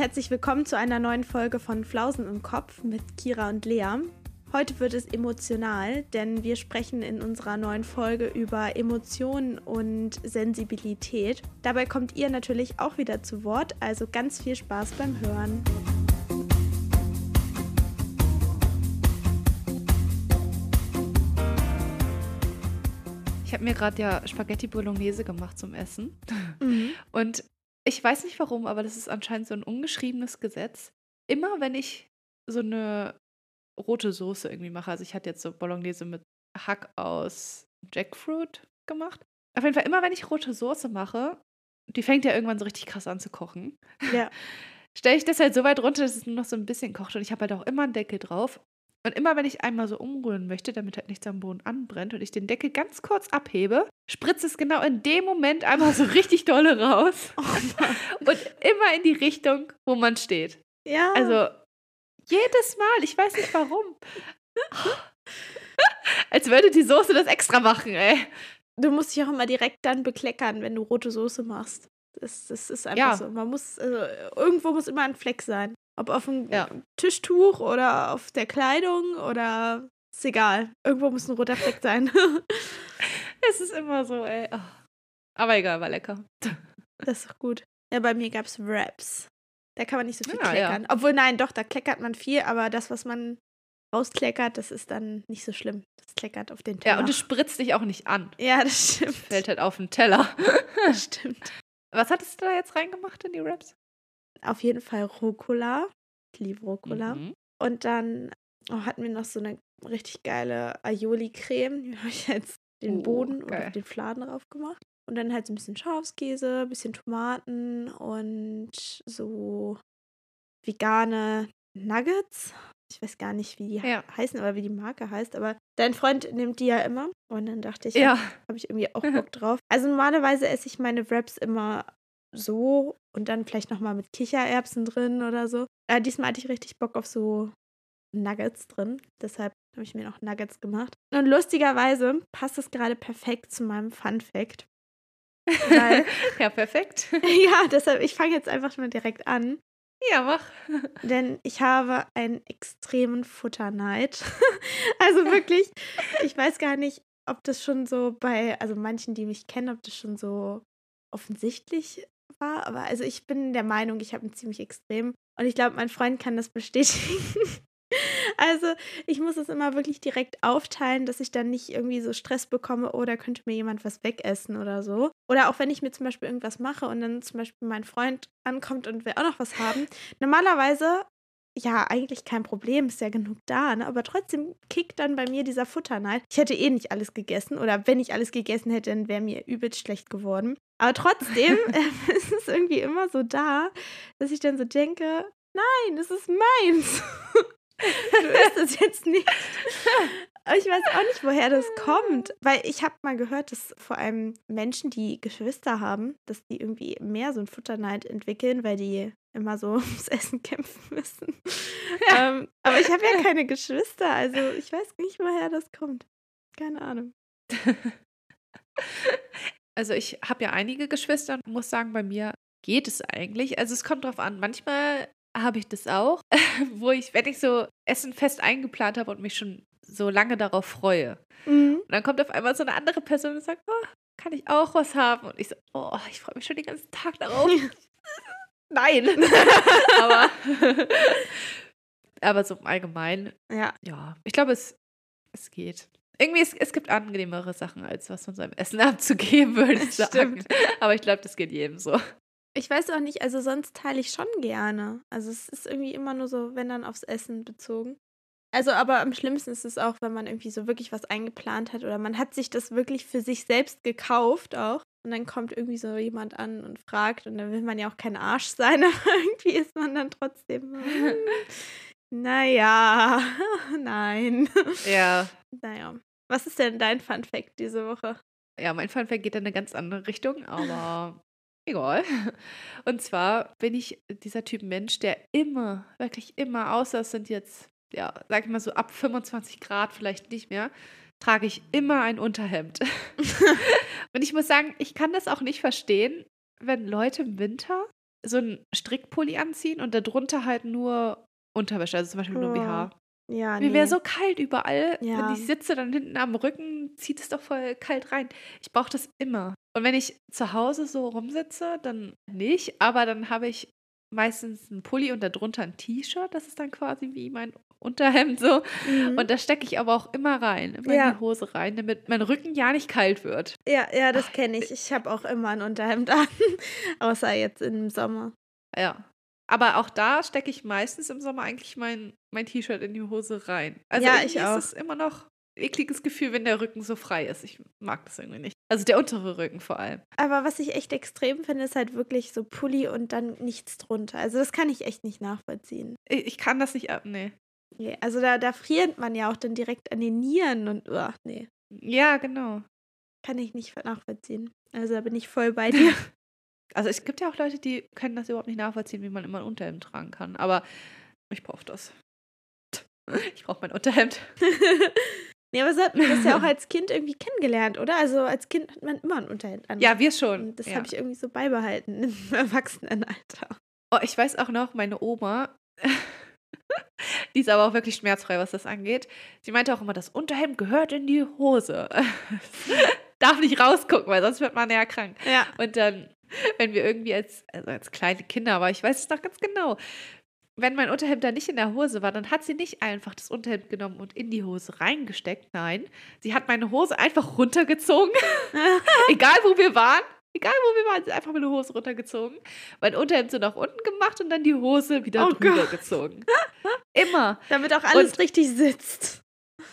herzlich willkommen zu einer neuen Folge von Flausen im Kopf mit Kira und Lea. Heute wird es emotional, denn wir sprechen in unserer neuen Folge über Emotionen und Sensibilität. Dabei kommt ihr natürlich auch wieder zu Wort, also ganz viel Spaß beim Hören. Ich habe mir gerade ja Spaghetti Bolognese gemacht zum Essen. Mhm. Und ich weiß nicht warum, aber das ist anscheinend so ein ungeschriebenes Gesetz. Immer wenn ich so eine rote Soße irgendwie mache, also ich hatte jetzt so Bolognese mit Hack aus Jackfruit gemacht. Auf jeden Fall, immer wenn ich rote Soße mache, die fängt ja irgendwann so richtig krass an zu kochen. Ja. Stelle ich das halt so weit runter, dass es nur noch so ein bisschen kocht und ich habe halt auch immer einen Deckel drauf. Und immer wenn ich einmal so umrühren möchte, damit halt nichts am Boden anbrennt und ich den Deckel ganz kurz abhebe, spritzt es genau in dem Moment einmal so richtig dolle raus. Oh und immer in die Richtung, wo man steht. Ja. Also jedes Mal, ich weiß nicht warum. Als würde die Soße das extra machen, ey. Du musst dich auch immer direkt dann bekleckern, wenn du rote Soße machst. Das, das ist einfach ja. so. Man muss, also, irgendwo muss immer ein Fleck sein. Ob auf dem ja. Tischtuch oder auf der Kleidung oder ist egal. Irgendwo muss ein roter Fleck sein. es ist immer so, ey. Oh. Aber egal, war lecker. Das ist doch gut. Ja, bei mir gab es Wraps. Da kann man nicht so viel ja, kleckern. Ja. Obwohl, nein, doch, da kleckert man viel, aber das, was man rauskleckert, das ist dann nicht so schlimm. Das kleckert auf den Teller. Ja, und es spritzt dich auch nicht an. Ja, das stimmt. Das fällt halt auf den Teller. Das stimmt. Was hattest du da jetzt reingemacht in die Wraps? Auf jeden Fall Rucola. Ich liebe Rucola. Mhm. Und dann oh, hatten wir noch so eine richtig geile Aioli-Creme. Die habe ich jetzt den oh, Boden geil. oder den Fladen drauf gemacht. Und dann halt so ein bisschen Schafskäse, ein bisschen Tomaten und so vegane Nuggets. Ich weiß gar nicht, wie die ja. heißen oder wie die Marke heißt, aber dein Freund nimmt die ja immer. Und dann dachte ich, ja, habe ich irgendwie auch Bock drauf. Also normalerweise esse ich meine Wraps immer so und dann vielleicht nochmal mit Kichererbsen drin oder so. Äh, diesmal hatte ich richtig Bock auf so Nuggets drin. Deshalb habe ich mir noch Nuggets gemacht. Und lustigerweise passt es gerade perfekt zu meinem Fun Fact. Weil, ja, perfekt. ja, deshalb, ich fange jetzt einfach mal direkt an. Ja, mach. Denn ich habe einen extremen Futterneid. also wirklich, ich weiß gar nicht, ob das schon so bei, also manchen, die mich kennen, ob das schon so offensichtlich war, aber also ich bin der Meinung, ich habe einen ziemlich extrem und ich glaube, mein Freund kann das bestätigen. also ich muss es immer wirklich direkt aufteilen, dass ich dann nicht irgendwie so Stress bekomme oder oh, könnte mir jemand was wegessen oder so. Oder auch wenn ich mir zum Beispiel irgendwas mache und dann zum Beispiel mein Freund ankommt und will auch noch was haben. Normalerweise ja, eigentlich kein Problem, ist ja genug da, ne? aber trotzdem kickt dann bei mir dieser Futterneid. Ich hätte eh nicht alles gegessen oder wenn ich alles gegessen hätte, dann wäre mir übelst schlecht geworden. Aber trotzdem äh, ist es irgendwie immer so da, dass ich dann so denke, nein, es ist meins. du isst es jetzt nicht. Ich weiß auch nicht, woher das kommt. Weil ich habe mal gehört, dass vor allem Menschen, die Geschwister haben, dass die irgendwie mehr so ein Futterneid entwickeln, weil die immer so ums Essen kämpfen müssen. Ja. Ähm, aber ich habe ja keine Geschwister, also ich weiß nicht, woher das kommt. Keine Ahnung. Also ich habe ja einige Geschwister und muss sagen, bei mir geht es eigentlich. Also es kommt drauf an. Manchmal habe ich das auch, wo ich, wenn ich so Essen fest eingeplant habe und mich schon so lange darauf freue. Mhm. Und dann kommt auf einmal so eine andere Person und sagt, oh, kann ich auch was haben? Und ich so, oh, ich freue mich schon den ganzen Tag darauf. Nein. aber, aber so im Allgemeinen, ja, ja ich glaube, es, es geht. Irgendwie, es, es gibt angenehmere Sachen, als was von seinem Essen abzugeben, würde ich sagen. Stimmt. Aber ich glaube, das geht jedem so. Ich weiß auch nicht, also sonst teile ich schon gerne. Also es ist irgendwie immer nur so, wenn dann aufs Essen bezogen. Also, aber am schlimmsten ist es auch, wenn man irgendwie so wirklich was eingeplant hat oder man hat sich das wirklich für sich selbst gekauft auch. Und dann kommt irgendwie so jemand an und fragt und dann will man ja auch kein Arsch sein, aber irgendwie ist man dann trotzdem. Hm, naja, nein. Ja. Naja. Was ist denn dein Fun Fact diese Woche? Ja, mein Fun Fact geht in eine ganz andere Richtung, aber egal. Und zwar bin ich dieser Typ Mensch, der immer, wirklich immer, außer es sind jetzt ja, sag ich mal so ab 25 Grad vielleicht nicht mehr, trage ich immer ein Unterhemd. und ich muss sagen, ich kann das auch nicht verstehen, wenn Leute im Winter so einen Strickpulli anziehen und darunter halt nur Unterwäsche, also zum Beispiel nur. BH. Ja, Mir nee. wäre so kalt überall. Ja. Wenn ich sitze, dann hinten am Rücken zieht es doch voll kalt rein. Ich brauche das immer. Und wenn ich zu Hause so rumsitze, dann nicht. Aber dann habe ich meistens einen Pulli und darunter ein T-Shirt. Das ist dann quasi wie mein Unterhemd so. Mhm. Und da stecke ich aber auch immer rein, immer Ja. in die Hose rein, damit mein Rücken ja nicht kalt wird. ja, ja, das kenne ich. Ich habe auch immer ein Unterhemd an. Außer jetzt im Sommer. Ja. Aber auch da stecke ich meistens im Sommer eigentlich mein, mein T-Shirt in die Hose rein. Also Ja, ich auch. ist es immer noch ein ekliges Gefühl, wenn der Rücken so frei ist. Ich mag das irgendwie nicht. Also der untere Rücken vor allem. Aber was ich echt extrem finde, ist halt wirklich so Pulli und dann nichts drunter. Also das kann ich echt nicht nachvollziehen. Ich, ich kann das nicht ab, nee. Nee, also da, da friert man ja auch dann direkt an den Nieren und uah, nee, Ja, genau. kann ich nicht nachvollziehen. Also da bin ich voll bei dir. Also es gibt ja auch Leute, die können das überhaupt nicht nachvollziehen, wie man immer ein Unterhemd tragen kann. Aber ich brauche das. Ich brauche mein Unterhemd. nee, aber so hat man das ja auch als Kind irgendwie kennengelernt, oder? Also als Kind hat man immer ein Unterhemd an. Ja, wir schon. Und das ja. habe ich irgendwie so beibehalten im Erwachsenenalter. Oh, ich weiß auch noch, meine Oma, die ist aber auch wirklich schmerzfrei, was das angeht. Sie meinte auch immer, das Unterhemd gehört in die Hose. Darf nicht rausgucken, weil sonst wird man ja krank. Ja. Und dann, wenn wir irgendwie als, also als kleine Kinder, aber ich weiß es noch ganz genau, wenn mein Unterhemd da nicht in der Hose war, dann hat sie nicht einfach das Unterhemd genommen und in die Hose reingesteckt. Nein, sie hat meine Hose einfach runtergezogen. Egal, wo wir waren. Egal, wo wir waren, einfach meine Hose runtergezogen. Mein Unterhemd so nach unten gemacht und dann die Hose wieder Oh drüber Gott. gezogen. Immer. Damit auch alles Und- richtig sitzt.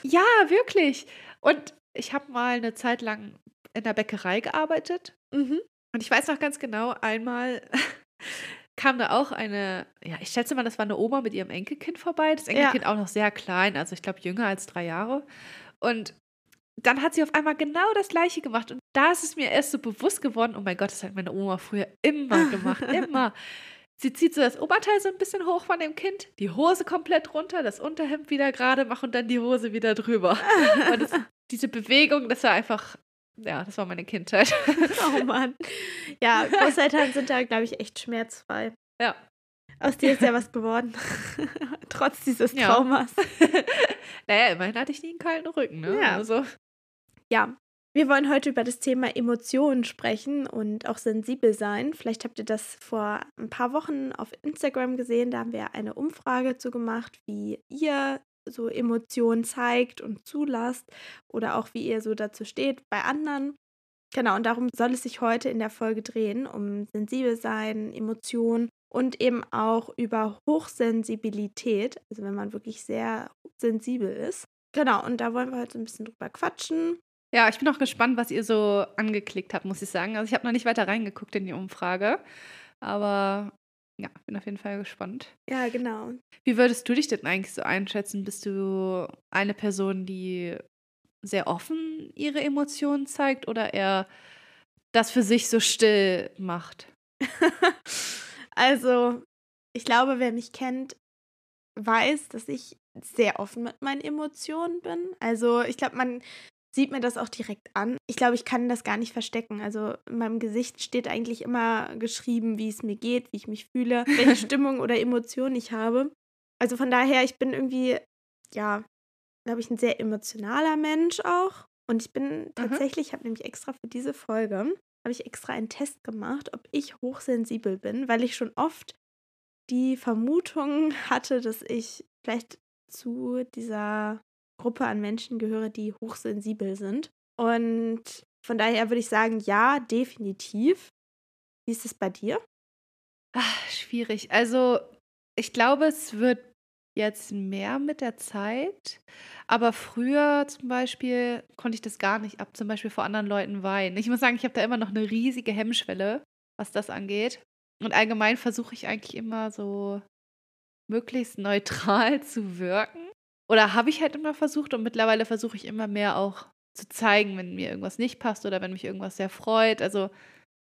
Ja, wirklich. Und ich habe mal eine Zeit lang in der Bäckerei gearbeitet. Mhm. Und ich weiß noch ganz genau, einmal kam da auch eine, ja, ich schätze mal, das war eine Oma mit ihrem Enkelkind vorbei. Das Enkelkind auch noch sehr klein, also ich glaube jünger als drei Jahre. Und dann hat sie auf einmal genau das Gleiche gemacht. Und da ist es mir erst so bewusst geworden, oh mein Gott, das hat meine Oma früher immer gemacht, immer. Sie zieht so das Oberteil so ein bisschen hoch von dem Kind, die Hose komplett runter, das Unterhemd wieder gerade machen und dann die Hose wieder drüber. Und das, diese Bewegung, das war einfach, ja, das war meine Kindheit. Oh Mann. Ja, Großeltern sind da, glaube ich, echt schmerzfrei. Ja. Aus dir ist ja was geworden. Trotz dieses Ja. Traumas. naja, immerhin hatte ich nie einen kalten Rücken, ne? Ja. Also, Ja, wir wollen heute über das Thema Emotionen sprechen und auch sensibel sein. Vielleicht habt ihr das vor ein paar Wochen auf Instagram gesehen. Da haben wir eine Umfrage zu gemacht, wie ihr so Emotionen zeigt und zulasst oder auch wie ihr so dazu steht bei anderen. Genau, und darum soll es sich heute in der Folge drehen, um sensibel sein, Emotionen und eben auch über Hochsensibilität, also wenn man wirklich sehr sensibel ist. Genau, und da wollen wir heute ein bisschen drüber quatschen. Ja, ich bin auch gespannt, was ihr so angeklickt habt, muss ich sagen. Also ich habe noch nicht weiter reingeguckt in die Umfrage, aber ja, bin auf jeden Fall gespannt. Ja, genau. Wie würdest du dich denn eigentlich so einschätzen? Bist du eine Person, die sehr offen ihre Emotionen zeigt oder eher das für sich so still macht? also, ich glaube, wer mich kennt, weiß, dass ich sehr offen mit meinen Emotionen bin. Also, ich glaube, man sieht mir das auch direkt an. Ich glaube, ich kann das gar nicht verstecken. Also, in meinem Gesicht steht eigentlich immer geschrieben, wie es mir geht, wie ich mich fühle, welche Stimmung oder Emotion ich habe. Also, von daher, ich bin irgendwie, ja, glaube ich, ein sehr emotionaler Mensch auch. Und ich bin tatsächlich, ich habe nämlich extra für diese Folge, habe ich extra einen Test gemacht, ob ich hochsensibel bin, weil ich schon oft die Vermutung hatte, dass ich vielleicht zu dieser Gruppe an Menschen gehöre, die hochsensibel sind. Und von daher würde ich sagen, ja, definitiv. Wie ist es bei dir? Ach, schwierig. Also, ich glaube, es wird jetzt mehr mit der Zeit. Aber früher zum Beispiel konnte ich das gar nicht ab, zum Beispiel vor anderen Leuten weinen. Ich muss sagen, ich habe da immer noch eine riesige Hemmschwelle, was das angeht. Und allgemein versuche ich eigentlich immer so möglichst neutral zu wirken. Oder habe ich halt immer versucht und mittlerweile versuche ich immer mehr auch zu zeigen, wenn mir irgendwas nicht passt oder wenn mich irgendwas sehr freut. Also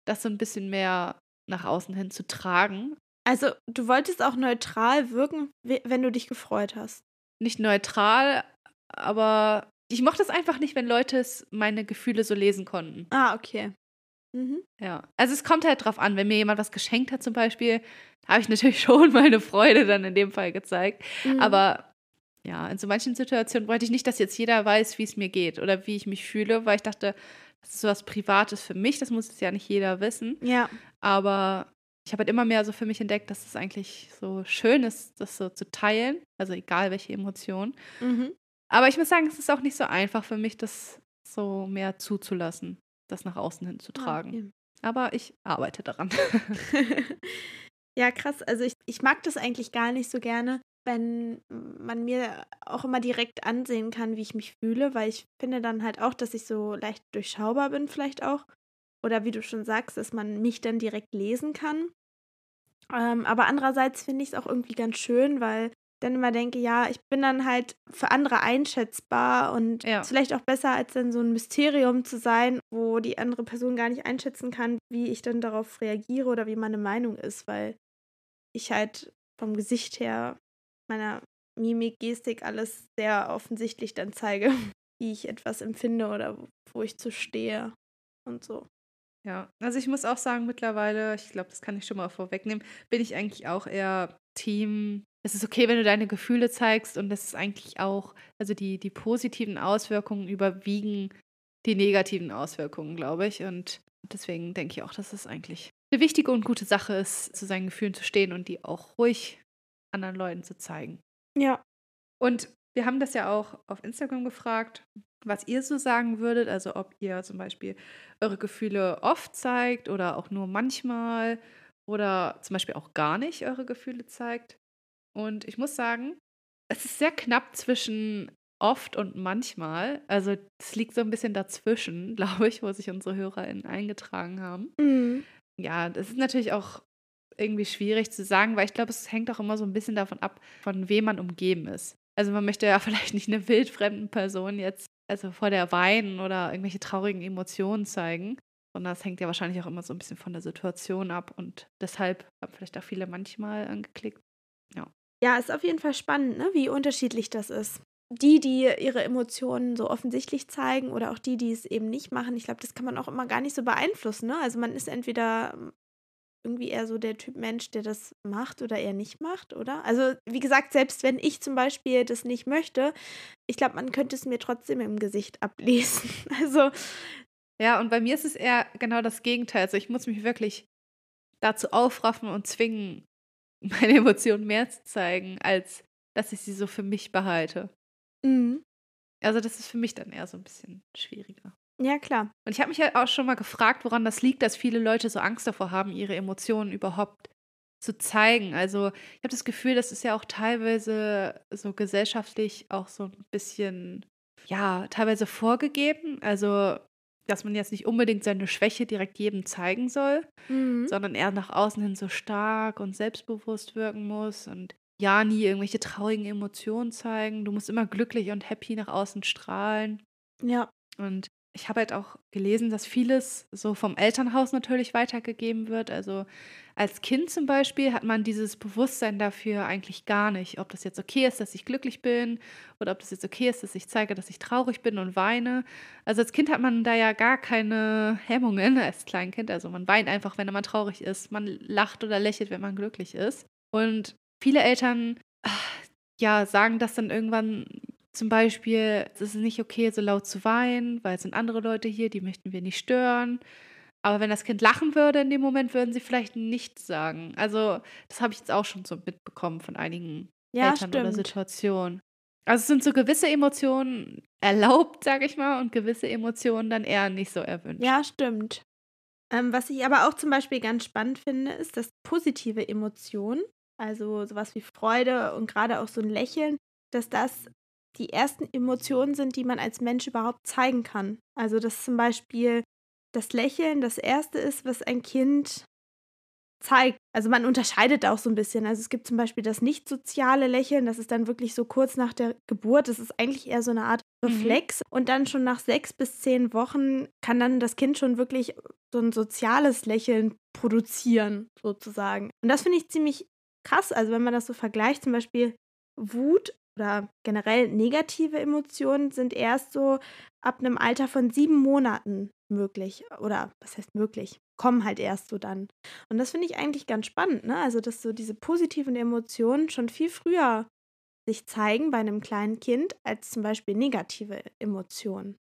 das so ein bisschen mehr nach außen hin zu tragen. Also, du wolltest auch neutral wirken, we- wenn du dich gefreut hast. Nicht neutral, aber ich mochte es einfach nicht, wenn Leute es meine Gefühle so lesen konnten. Ah, okay. Mhm. Ja. Also es kommt halt drauf an, wenn mir jemand was geschenkt hat zum Beispiel, habe ich natürlich schon meine Freude dann in dem Fall gezeigt. Mhm. Aber ja, in so manchen Situationen wollte ich nicht, dass jetzt jeder weiß, wie es mir geht oder wie ich mich fühle, weil ich dachte, das ist so was Privates für mich, das muss jetzt ja nicht jeder wissen. Ja. Aber ich habe halt immer mehr so für mich entdeckt, dass es eigentlich so schön ist, das so zu teilen. Also egal welche Emotionen. Mhm. Aber ich muss sagen, es ist auch nicht so einfach für mich, das so mehr zuzulassen, das nach außen hin zu ah, tragen. Okay. Aber ich arbeite daran. ja, krass. Also ich, ich mag das eigentlich gar nicht so gerne, wenn man mir auch immer direkt ansehen kann, wie ich mich fühle, weil ich finde dann halt auch, dass ich so leicht durchschaubar bin, vielleicht auch. Oder wie du schon sagst, dass man mich dann direkt lesen kann. Ähm, aber andererseits finde ich es auch irgendwie ganz schön, weil dann immer denke, ja, ich bin dann halt für andere einschätzbar und ja. vielleicht auch besser, als dann so ein Mysterium zu sein, wo die andere Person gar nicht einschätzen kann, wie ich dann darauf reagiere oder wie meine Meinung ist, weil ich halt vom Gesicht her, meiner Mimik, Gestik, alles sehr offensichtlich dann zeige, wie ich etwas empfinde oder wo ich zu stehe und so. Ja, also ich muss auch sagen, mittlerweile, ich glaube, das kann ich schon mal vorwegnehmen, bin ich eigentlich auch eher Team es ist okay, wenn du deine Gefühle zeigst und das ist eigentlich auch, also die, die positiven Auswirkungen überwiegen die negativen Auswirkungen, glaube ich. Und deswegen denke ich auch, dass es eigentlich eine wichtige und gute Sache ist, zu seinen Gefühlen zu stehen und die auch ruhig anderen Leuten zu zeigen. Ja. Und wir haben das ja auch auf Instagram gefragt, was ihr so sagen würdet, also ob ihr zum Beispiel eure Gefühle oft zeigt oder auch nur manchmal oder zum Beispiel auch gar nicht eure Gefühle zeigt. Und ich muss sagen, es ist sehr knapp zwischen oft und manchmal. Also es liegt so ein bisschen dazwischen, glaube ich, wo sich unsere HörerInnen eingetragen haben. Mhm. Ja, das ist natürlich auch irgendwie schwierig zu sagen, weil ich glaube, es hängt auch immer so ein bisschen davon ab, von wem man umgeben ist. Also man möchte ja vielleicht nicht eine wildfremden Person jetzt also vor der weinen oder irgendwelche traurigen Emotionen zeigen, sondern es hängt ja wahrscheinlich auch immer so ein bisschen von der Situation ab und deshalb haben vielleicht auch viele manchmal angeklickt. Ja. Ja, ist auf jeden Fall spannend, ne? wie unterschiedlich das ist. Die, die ihre Emotionen so offensichtlich zeigen oder auch die, die es eben nicht machen, ich glaube, das kann man auch immer gar nicht so beeinflussen. Ne? Also man ist entweder irgendwie eher so der Typ Mensch, der das macht oder eher nicht macht, oder? Also wie gesagt, selbst wenn ich zum Beispiel das nicht möchte, ich glaube, man könnte es mir trotzdem im Gesicht ablesen. Also ja, und bei mir ist es eher genau das Gegenteil. Also ich muss mich wirklich dazu aufraffen und zwingen, meine Emotionen mehr zu zeigen, als dass ich sie so für mich behalte. Mhm. Also das ist für mich dann eher so ein bisschen schwieriger. Ja, klar. Und ich habe mich halt auch schon mal gefragt, woran das liegt, dass viele Leute so Angst davor haben, ihre Emotionen überhaupt zu zeigen. Also ich habe das Gefühl, das ist ja auch teilweise so gesellschaftlich auch so ein bisschen, ja, teilweise vorgegeben. Also dass man jetzt nicht unbedingt seine Schwäche direkt jedem zeigen soll, mhm. sondern eher nach außen hin so stark und selbstbewusst wirken muss und ja nie irgendwelche traurigen Emotionen zeigen. Du musst immer glücklich und happy nach außen strahlen. Ja. Und ich habe halt auch gelesen, dass vieles so vom Elternhaus natürlich weitergegeben wird. Also als Kind zum Beispiel hat man dieses Bewusstsein dafür eigentlich gar nicht, ob das jetzt okay ist, dass ich glücklich bin oder ob das jetzt okay ist, dass ich zeige, dass ich traurig bin und weine. Also als Kind hat man da ja gar keine Hemmungen als Kleinkind. Also man weint einfach, wenn man traurig ist. Man lacht oder lächelt, wenn man glücklich ist. Und viele Eltern ja, sagen das dann irgendwann zum Beispiel, es ist nicht okay, so laut zu weinen, weil es sind andere Leute hier, die möchten wir nicht stören. Aber wenn das Kind lachen würde in dem Moment, würden sie vielleicht nichts sagen. Also, das habe ich jetzt auch schon so mitbekommen von einigen ja, Eltern stimmt. oder Situationen. Also es sind so gewisse Emotionen erlaubt, sage ich mal, und gewisse Emotionen dann eher nicht so erwünscht. Ja, stimmt. Ähm, was ich aber auch zum Beispiel ganz spannend finde, ist, dass positive Emotionen, also sowas wie Freude und gerade auch so ein Lächeln, dass das die ersten Emotionen sind, die man als Mensch überhaupt zeigen kann. Also dass zum Beispiel das Lächeln das Erste ist, was ein Kind zeigt. Also man unterscheidet auch so ein bisschen. Also es gibt zum Beispiel das nicht soziale Lächeln, das ist dann wirklich so kurz nach der Geburt. Das ist eigentlich eher so eine Art mhm. Reflex. Mhm. Und dann schon nach sechs bis zehn Wochen kann dann das Kind schon wirklich so ein soziales Lächeln produzieren, sozusagen. Und das finde ich ziemlich krass. Also wenn man das so vergleicht, zum Beispiel Wut oder generell negative Emotionen sind erst so ab einem Alter von sieben Monaten möglich. Oder was heißt möglich? Kommen halt erst so dann. Und das finde ich eigentlich ganz spannend, ne? Also, dass so diese positiven Emotionen schon viel früher sich zeigen bei einem kleinen Kind als zum Beispiel negative Emotionen.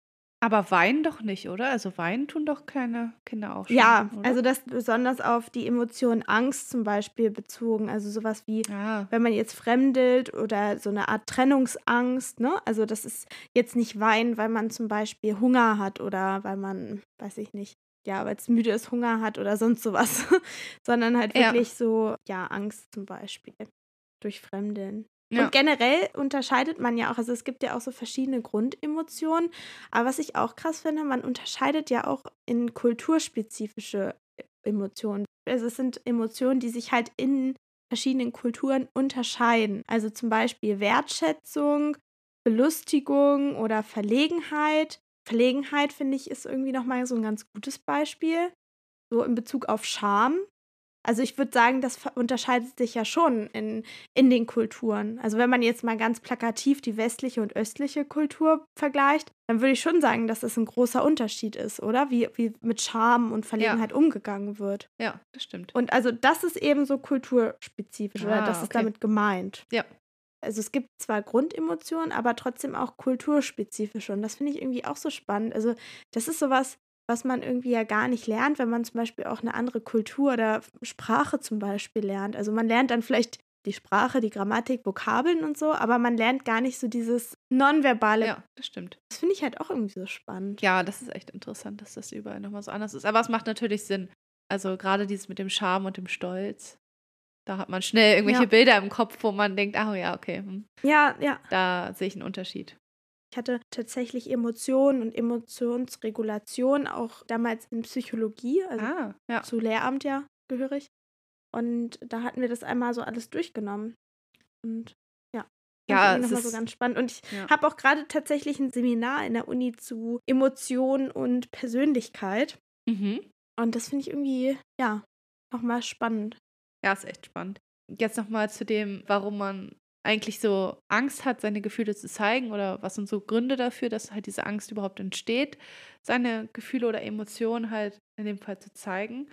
Aber weinen doch nicht, oder? Also weinen tun doch kleine Kinder auch schon. Ja, oder? also das besonders auf die Emotion Angst zum Beispiel bezogen. Also sowas wie, Ah, wenn man jetzt fremdelt oder so eine Art Trennungsangst, ne? Also das ist jetzt nicht Weinen, weil man zum Beispiel Hunger hat oder weil man, weiß ich nicht, ja, weil es müde ist, Hunger hat oder sonst sowas, sondern halt Ja. wirklich so, ja, Angst zum Beispiel durch Fremdeln. Ja. Und generell unterscheidet man ja auch, also es gibt ja auch so verschiedene Grundemotionen, aber was ich auch krass finde, man unterscheidet ja auch in kulturspezifische Emotionen. Also es sind Emotionen, die sich halt in verschiedenen Kulturen unterscheiden. Also zum Beispiel Wertschätzung, Belustigung oder Verlegenheit. Verlegenheit, finde ich, ist irgendwie nochmal so ein ganz gutes Beispiel. So in Bezug auf Scham. Also ich würde sagen, das unterscheidet sich ja schon in, in den Kulturen. Also wenn man jetzt mal ganz plakativ die westliche und östliche Kultur vergleicht, dann würde ich schon sagen, dass das ein großer Unterschied ist, oder? Wie, wie mit Scham und Verlegenheit umgegangen wird. ja, das stimmt. Und also das ist eben so kulturspezifisch oder Ah, das ist okay. damit gemeint. Ja. Also es gibt zwar Grundemotionen, aber trotzdem auch kulturspezifische. Und das finde ich irgendwie auch so spannend. Also das ist sowas, was man irgendwie ja gar nicht lernt, wenn man zum Beispiel auch eine andere Kultur oder Sprache zum Beispiel lernt. Also man lernt dann vielleicht die Sprache, die Grammatik, Vokabeln und so, aber man lernt gar nicht so dieses Nonverbale. Ja, das stimmt. Das finde ich halt auch irgendwie so spannend. Ja, das ist echt interessant, dass das überall nochmal so anders ist. Aber es macht natürlich Sinn. Also gerade dieses mit dem Charme und dem Stolz. Da hat man schnell irgendwelche Ja. Bilder im Kopf, wo man denkt, ach ja, okay, hm, Ja, ja. da sehe ich einen Unterschied. Ich hatte tatsächlich Emotionen und Emotionsregulation auch damals in Psychologie, also Ah, ja. zu Lehramt ja gehörig. Und da hatten wir das einmal so alles durchgenommen. Und ja, Ja, fand ich es nochmal so ist- ganz spannend. Und ich Ja. habe auch gerade tatsächlich ein Seminar in der Uni zu Emotionen und Persönlichkeit. Mhm. Und das finde ich irgendwie, ja, nochmal spannend. Ja, ist echt spannend. Jetzt nochmal zu dem, warum man eigentlich so Angst hat, seine Gefühle zu zeigen oder was sind so Gründe dafür, dass halt diese Angst überhaupt entsteht, seine Gefühle oder Emotionen halt in dem Fall zu zeigen.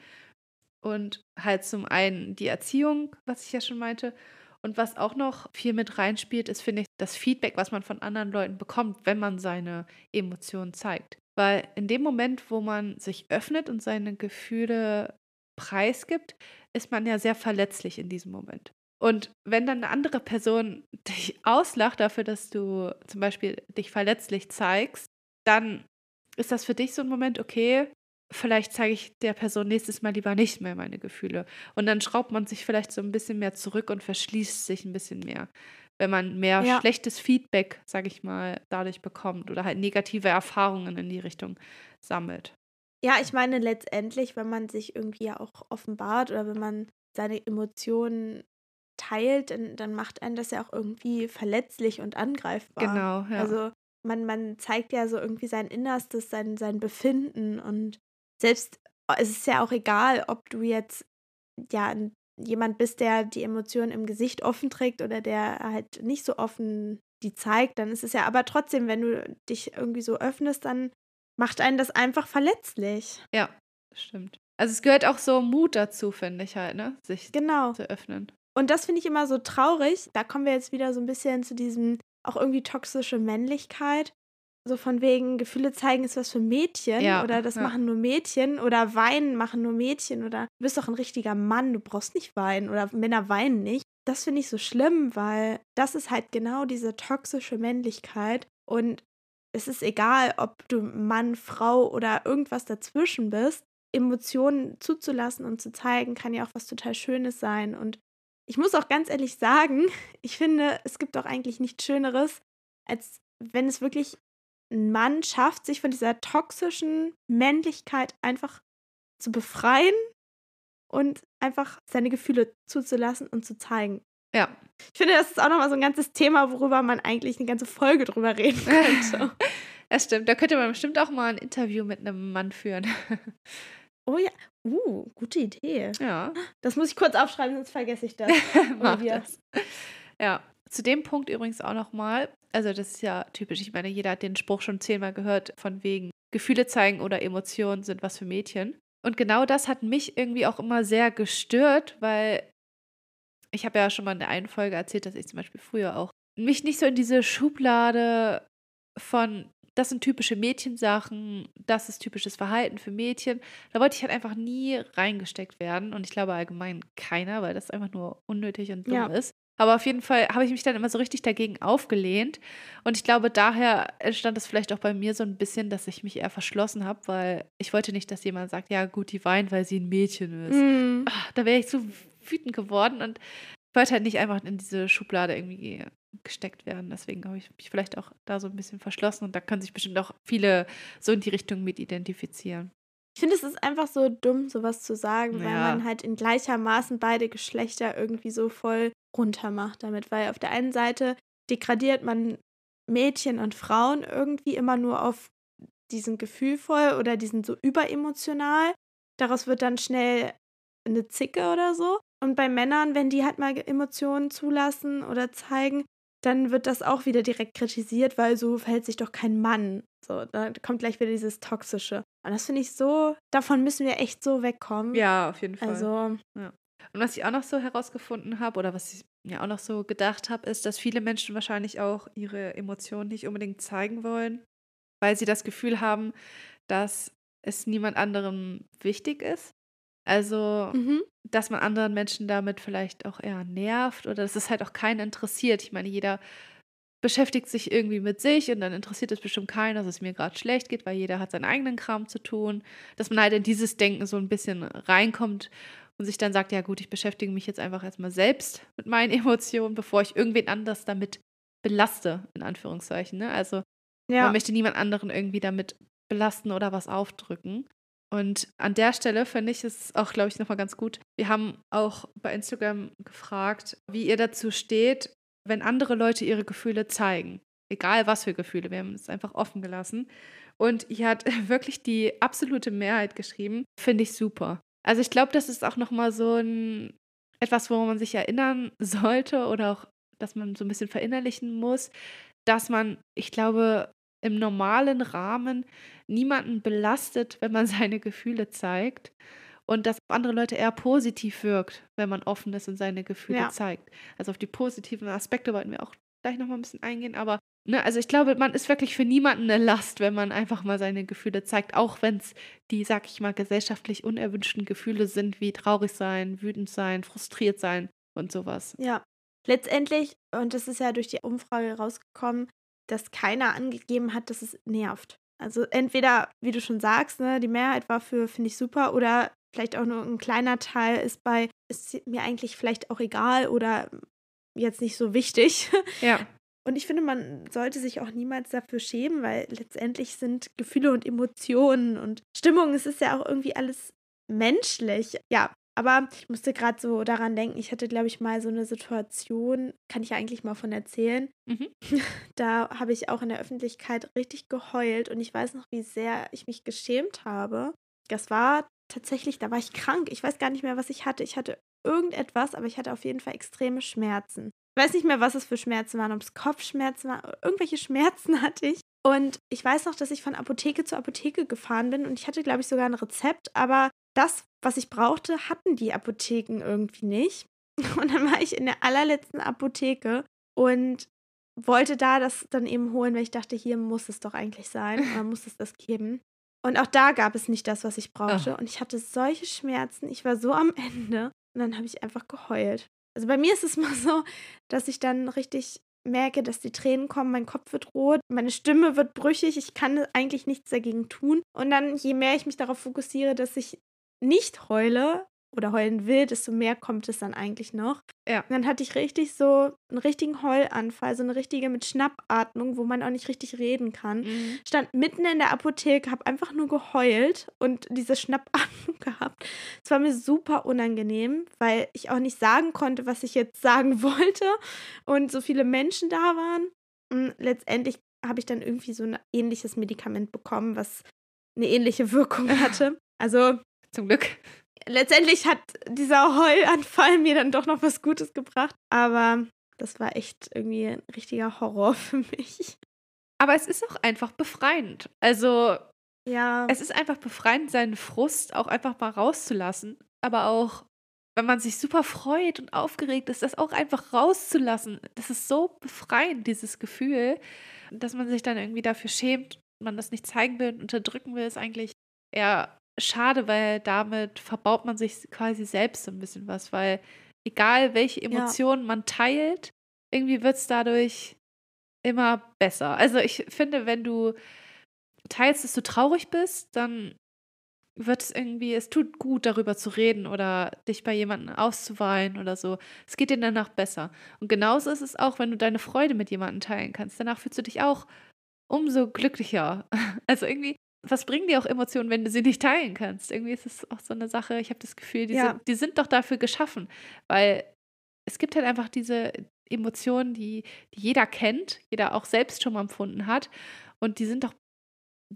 Und halt zum einen die Erziehung, was ich ja schon meinte. Und was auch noch viel mit reinspielt, ist, finde ich, das Feedback, was man von anderen Leuten bekommt, wenn man seine Emotionen zeigt. Weil in dem Moment, wo man sich öffnet und seine Gefühle preisgibt, ist man ja sehr verletzlich in diesem Moment. Und wenn dann eine andere Person dich auslacht dafür, dass du zum Beispiel dich verletzlich zeigst, dann ist das für dich so ein Moment, okay, vielleicht zeige ich der Person nächstes Mal lieber nicht mehr meine Gefühle. Und dann schraubt man sich vielleicht so ein bisschen mehr zurück und verschließt sich ein bisschen mehr. Wenn man mehr Ja. schlechtes Feedback, sage ich mal, dadurch bekommt oder halt negative Erfahrungen in die Richtung sammelt. Ja, ich meine letztendlich, wenn man sich irgendwie ja auch offenbart oder wenn man seine Emotionen teilt, dann, dann macht einen das ja auch irgendwie verletzlich und angreifbar. Genau, ja. Also man, man zeigt ja so irgendwie sein Innerstes, sein, sein Befinden und selbst es ist ja auch egal, ob du jetzt ja jemand bist, der die Emotionen im Gesicht offen trägt oder der halt nicht so offen die zeigt, dann ist es ja aber trotzdem, wenn du dich irgendwie so öffnest, dann macht einen das einfach verletzlich. ja, stimmt. Also es gehört auch so Mut dazu, finde ich halt, ne? Sich Genau. zu öffnen. Und das finde ich immer so traurig. Da kommen wir jetzt wieder so ein bisschen zu diesem auch irgendwie toxische Männlichkeit. So von wegen, Gefühle zeigen ist was für Mädchen Ja, oder das ja. machen nur Mädchen oder weinen machen nur Mädchen oder du bist doch ein richtiger Mann, du brauchst nicht weinen oder Männer weinen nicht. Das finde ich so schlimm, weil das ist halt genau diese toxische Männlichkeit und es ist egal, ob du Mann, Frau oder irgendwas dazwischen bist. Emotionen zuzulassen und zu zeigen, kann ja auch was total Schönes sein. Und ich muss auch ganz ehrlich sagen, ich finde, es gibt auch eigentlich nichts Schöneres, als wenn es wirklich ein Mann schafft, sich von dieser toxischen Männlichkeit einfach zu befreien und einfach seine Gefühle zuzulassen und zu zeigen. Ja. Ich finde, das ist auch nochmal so ein ganzes Thema, worüber man eigentlich eine ganze Folge drüber reden könnte. Das stimmt. Da könnte man bestimmt auch mal ein Interview mit einem Mann führen. oh ja, uh, gute Idee. ja. Das muss ich kurz aufschreiben, sonst vergesse ich das. Mach das. Ja. Zu dem Punkt übrigens auch nochmal, also das ist ja typisch, ich meine, jeder hat den Spruch schon zehnmal gehört, von wegen Gefühle zeigen oder Emotionen sind was für Mädchen. Und genau das hat mich irgendwie auch immer sehr gestört, weil ich habe ja schon mal in der einen Folge erzählt, dass ich zum Beispiel früher auch mich nicht so in diese Schublade von, das sind typische Mädchensachen, das ist typisches Verhalten für Mädchen. Da wollte ich halt einfach nie reingesteckt werden. Und ich glaube allgemein keiner, weil das einfach nur unnötig und dumm ja. ist. Aber auf jeden Fall habe ich mich dann immer so richtig dagegen aufgelehnt. Und ich glaube, daher entstand es vielleicht auch bei mir so ein bisschen, dass ich mich eher verschlossen habe, weil ich wollte nicht, dass jemand sagt, ja gut, die weint, weil sie ein Mädchen ist. Mm. Ach, da wäre ich so wütend geworden und wollte halt nicht einfach in diese Schublade irgendwie gesteckt werden. Deswegen habe ich mich vielleicht auch da so ein bisschen verschlossen und da können sich bestimmt auch viele so in die Richtung mit identifizieren. Ich finde, es ist einfach so dumm, sowas zu sagen, ja. weil man halt in gleichermaßen beide Geschlechter irgendwie so voll runter macht damit. Weil auf der einen Seite degradiert man Mädchen und Frauen irgendwie immer nur auf diesen gefühlvoll oder diesen so überemotional. Daraus wird dann schnell eine Zicke oder so. Und bei Männern, wenn die halt mal Emotionen zulassen oder zeigen, dann wird das auch wieder direkt kritisiert, weil so verhält sich doch kein Mann. So, da kommt gleich wieder dieses Toxische. Und das finde ich so, davon müssen wir echt so wegkommen. Ja, auf jeden Fall. Also. Ja. Und was ich auch noch so herausgefunden habe, oder was ich mir auch noch so gedacht habe, ist, dass viele Menschen wahrscheinlich auch ihre Emotionen nicht unbedingt zeigen wollen, weil sie das Gefühl haben, dass es niemand anderem wichtig ist. Also, mhm. dass man anderen Menschen damit vielleicht auch eher nervt oder dass es halt auch keinen interessiert. Ich meine, jeder beschäftigt sich irgendwie mit sich und dann interessiert es bestimmt keinen, dass es mir gerade schlecht geht, weil jeder hat seinen eigenen Kram zu tun. Dass man halt in dieses Denken so ein bisschen reinkommt und sich dann sagt, ja gut, ich beschäftige mich jetzt einfach erstmal selbst mit meinen Emotionen, bevor ich irgendwen anders damit belaste, in Anführungszeichen. Ne? Also ja. man möchte niemand anderen irgendwie damit belasten oder was aufdrücken. Und an der Stelle finde ich es auch, glaube ich, nochmal ganz gut. Wir haben auch bei Instagram gefragt, wie ihr dazu steht, wenn andere Leute ihre Gefühle zeigen. Egal was für Gefühle, wir haben es einfach offen gelassen. Und hier hat wirklich die absolute Mehrheit geschrieben, finde ich super. Also ich glaube, das ist auch nochmal so ein etwas, woran man sich erinnern sollte oder auch, dass man so ein bisschen verinnerlichen muss, dass man, ich glaube, im normalen Rahmen niemanden belastet, wenn man seine Gefühle zeigt und dass andere Leute eher positiv wirkt, wenn man offen ist und seine Gefühle ja. zeigt. Also auf die positiven Aspekte wollten wir auch gleich nochmal ein bisschen eingehen, aber ne, also ich glaube, man ist wirklich für niemanden eine Last, wenn man einfach mal seine Gefühle zeigt, auch wenn es die, sag ich mal, gesellschaftlich unerwünschten Gefühle sind, wie traurig sein, wütend sein, frustriert sein und sowas. Ja, letztendlich, und das ist ja durch die Umfrage rausgekommen, dass keiner angegeben hat, dass es nervt. Also entweder, wie du schon sagst, ne, die Mehrheit war für, finde ich super, oder vielleicht auch nur ein kleiner Teil ist bei, ist mir eigentlich vielleicht auch egal oder jetzt nicht so wichtig. Ja. Und ich finde, man sollte sich auch niemals dafür schämen, weil letztendlich sind Gefühle und Emotionen und Stimmung, es ist ja auch irgendwie alles menschlich. Ja, aber ich musste gerade so daran denken, ich hatte, glaube ich, mal so eine Situation, kann ich ja eigentlich mal von erzählen. Mhm. Da habe ich auch in der Öffentlichkeit richtig geheult und ich weiß noch, wie sehr ich mich geschämt habe. Das war tatsächlich, da war ich krank. Ich weiß gar nicht mehr, was ich hatte. Ich hatte irgendetwas, aber ich hatte auf jeden Fall extreme Schmerzen. Ich weiß nicht mehr, was es für Schmerzen waren, ob es Kopfschmerzen waren, irgendwelche Schmerzen hatte ich. Und ich weiß noch, dass ich von Apotheke zu Apotheke gefahren bin und ich hatte, glaube ich, sogar ein Rezept, aber das, was ich brauchte, hatten die Apotheken irgendwie nicht. Und dann war ich in der allerletzten Apotheke und wollte da das dann eben holen, weil ich dachte, hier muss es doch eigentlich sein, oder muss es das geben. Und auch da gab es nicht das, was ich brauchte. Oh. Und ich hatte solche Schmerzen, ich war so am Ende. Und dann habe ich einfach geheult. Also bei mir ist es mal so, dass ich dann richtig merke, dass die Tränen kommen, mein Kopf wird rot, meine Stimme wird brüchig, ich kann eigentlich nichts dagegen tun. Und dann, je mehr ich mich darauf fokussiere, dass ich nicht heule oder heulen will, desto mehr kommt es dann eigentlich noch. Ja. Und dann hatte ich richtig so einen richtigen Heulanfall, so eine richtige mit Schnappatmung, wo man auch nicht richtig reden kann. Mhm. Stand mitten in der Apotheke, habe einfach nur geheult und diese Schnappatmung gehabt. Es war mir super unangenehm, weil ich auch nicht sagen konnte, was ich jetzt sagen wollte und so viele Menschen da waren. Und letztendlich habe ich dann irgendwie so ein ähnliches Medikament bekommen, was eine ähnliche Wirkung hatte. Also zum Glück. Letztendlich hat dieser Heulanfall mir dann doch noch was Gutes gebracht. Aber das war echt irgendwie ein richtiger Horror für mich. Aber es ist auch einfach befreiend. Also, ja. Es ist einfach befreiend, seinen Frust auch einfach mal rauszulassen. Aber auch, wenn man sich super freut und aufgeregt ist, das auch einfach rauszulassen. Das ist so befreiend, dieses Gefühl, dass man sich dann irgendwie dafür schämt, man das nicht zeigen will und unterdrücken will, ist eigentlich eher schade, weil damit verbaut man sich quasi selbst so ein bisschen was, weil egal welche Emotionen ja. man teilt, irgendwie wird es dadurch immer besser. Also ich finde, wenn du teilst, dass du traurig bist, dann wird es irgendwie, es tut gut, darüber zu reden oder dich bei jemandem auszuweinen oder so. Es geht dir danach besser. Und genauso ist es auch, wenn du deine Freude mit jemandem teilen kannst. Danach fühlst du dich auch umso glücklicher. Also irgendwie, was bringen dir auch Emotionen, wenn du sie nicht teilen kannst? Irgendwie ist es auch so eine Sache, ich habe das Gefühl, die, ja. sind, die sind doch dafür geschaffen, weil es gibt halt einfach diese Emotionen, die, die jeder kennt, jeder auch selbst schon mal empfunden hat. Und die sind doch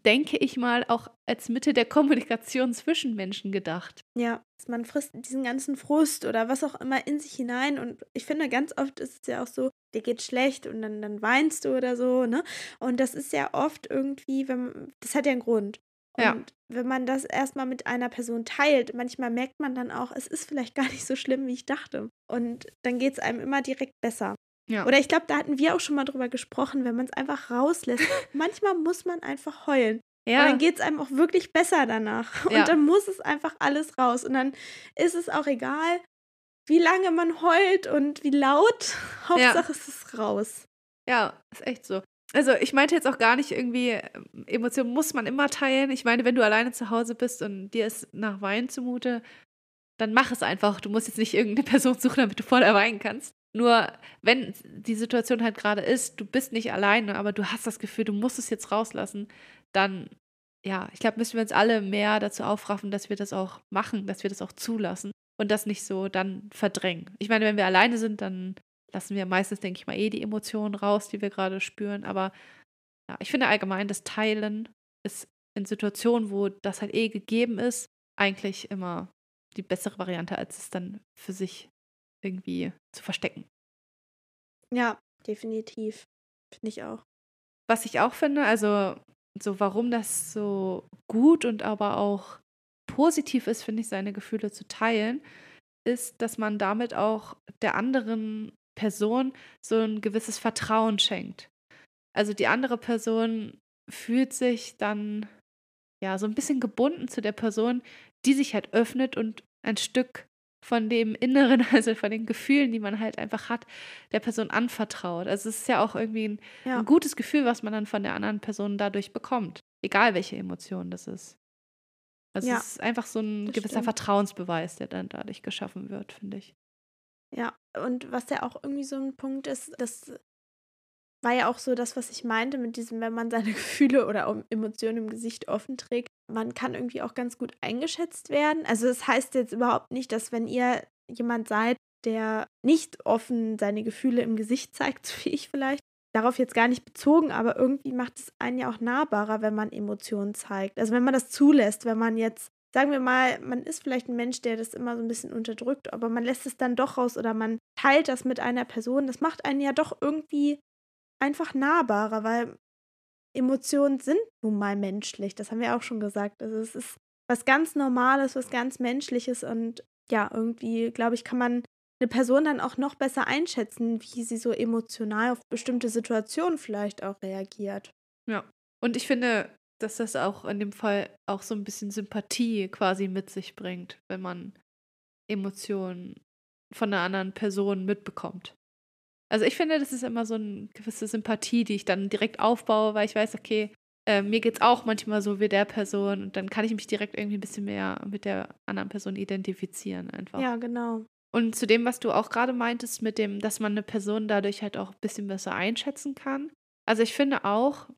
denke ich mal, auch als Mitte der Kommunikation zwischen Menschen gedacht. Ja, man frisst diesen ganzen Frust oder was auch immer in sich hinein. Und ich finde, ganz oft ist es ja auch so, dir geht schlecht und dann, dann weinst du oder so, ne? Und das ist ja oft irgendwie, wenn, das hat ja einen Grund. Und ja. wenn man das erstmal mit einer Person teilt, manchmal merkt man dann auch, es ist vielleicht gar nicht so schlimm, wie ich dachte. Und dann geht es einem immer direkt besser. Ja. Oder ich glaube, da hatten wir auch schon mal drüber gesprochen, wenn man es einfach rauslässt. Manchmal muss man einfach heulen. Ja. Und dann geht es einem auch wirklich besser danach. Ja. Und dann muss es einfach alles raus. Und dann ist es auch egal, wie lange man heult und wie laut. Hauptsache ja. es ist raus. Ja, ist echt so. Also ich meinte jetzt auch gar nicht irgendwie, ähm, Emotionen muss man immer teilen. Ich meine, wenn du alleine zu Hause bist und dir ist nach Wein zumute, dann mach es einfach. Du musst jetzt nicht irgendeine Person suchen, damit du voll erweinen kannst. Nur wenn die Situation halt gerade ist, du bist nicht alleine, aber du hast das Gefühl, du musst es jetzt rauslassen, dann ja, ich glaube, müssen wir uns alle mehr dazu aufraffen, dass wir das auch machen, dass wir das auch zulassen und das nicht so dann verdrängen. Ich meine, wenn wir alleine sind, dann lassen wir meistens, denke ich mal, eh die Emotionen raus, die wir gerade spüren. Aber ja, ich finde allgemein, das Teilen ist in Situationen, wo das halt eh gegeben ist, eigentlich immer die bessere Variante, als es dann für sich irgendwie zu verstecken. Ja, definitiv. Finde ich auch. Was ich auch finde, also so warum das so gut und aber auch positiv ist, finde ich, seine Gefühle zu teilen, ist, dass man damit auch der anderen Person so ein gewisses Vertrauen schenkt. Also die andere Person fühlt sich dann ja so ein bisschen gebunden zu der Person, die sich halt öffnet und ein Stück von dem Inneren, also von den Gefühlen, die man halt einfach hat, der Person anvertraut. Also es ist ja auch irgendwie ein, ja. ein gutes Gefühl, was man dann von der anderen Person dadurch bekommt. Egal welche Emotion das ist. Also ja, es ist einfach so ein gewisser stimmt. Vertrauensbeweis, der dann dadurch geschaffen wird, finde ich. Ja, und was ja auch irgendwie so ein Punkt ist, das war ja auch so das, was ich meinte mit diesem, wenn man seine Gefühle oder Emotionen im Gesicht offen trägt, man kann irgendwie auch ganz gut eingeschätzt werden. Also das heißt jetzt überhaupt nicht, dass wenn ihr jemand seid, der nicht offen seine Gefühle im Gesicht zeigt, wie ich vielleicht, darauf jetzt gar nicht bezogen, aber irgendwie macht es einen ja auch nahbarer, wenn man Emotionen zeigt. Also wenn man das zulässt, wenn man jetzt, sagen wir mal, man ist vielleicht ein Mensch, der das immer so ein bisschen unterdrückt, aber man lässt es dann doch raus oder man teilt das mit einer Person, das macht einen ja doch irgendwie einfach nahbarer, weil Emotionen sind nun mal menschlich. Das haben wir auch schon gesagt. Also es ist was ganz Normales, was ganz Menschliches und ja, irgendwie, glaube ich, kann man eine Person dann auch noch besser einschätzen, wie sie so emotional auf bestimmte Situationen vielleicht auch reagiert. Ja. Und ich finde, dass das auch in dem Fall auch so ein bisschen Sympathie quasi mit sich bringt, wenn man Emotionen von einer anderen Person mitbekommt. Also ich finde, das ist immer so eine gewisse Sympathie, die ich dann direkt aufbaue, weil ich weiß, okay, äh, mir geht es auch manchmal so wie der Person und dann kann ich mich direkt irgendwie ein bisschen mehr mit der anderen Person identifizieren einfach. Ja, genau. Und zu dem, was du auch gerade meintest, mit dem, dass man eine Person dadurch halt auch ein bisschen besser einschätzen kann. Also ich finde auch,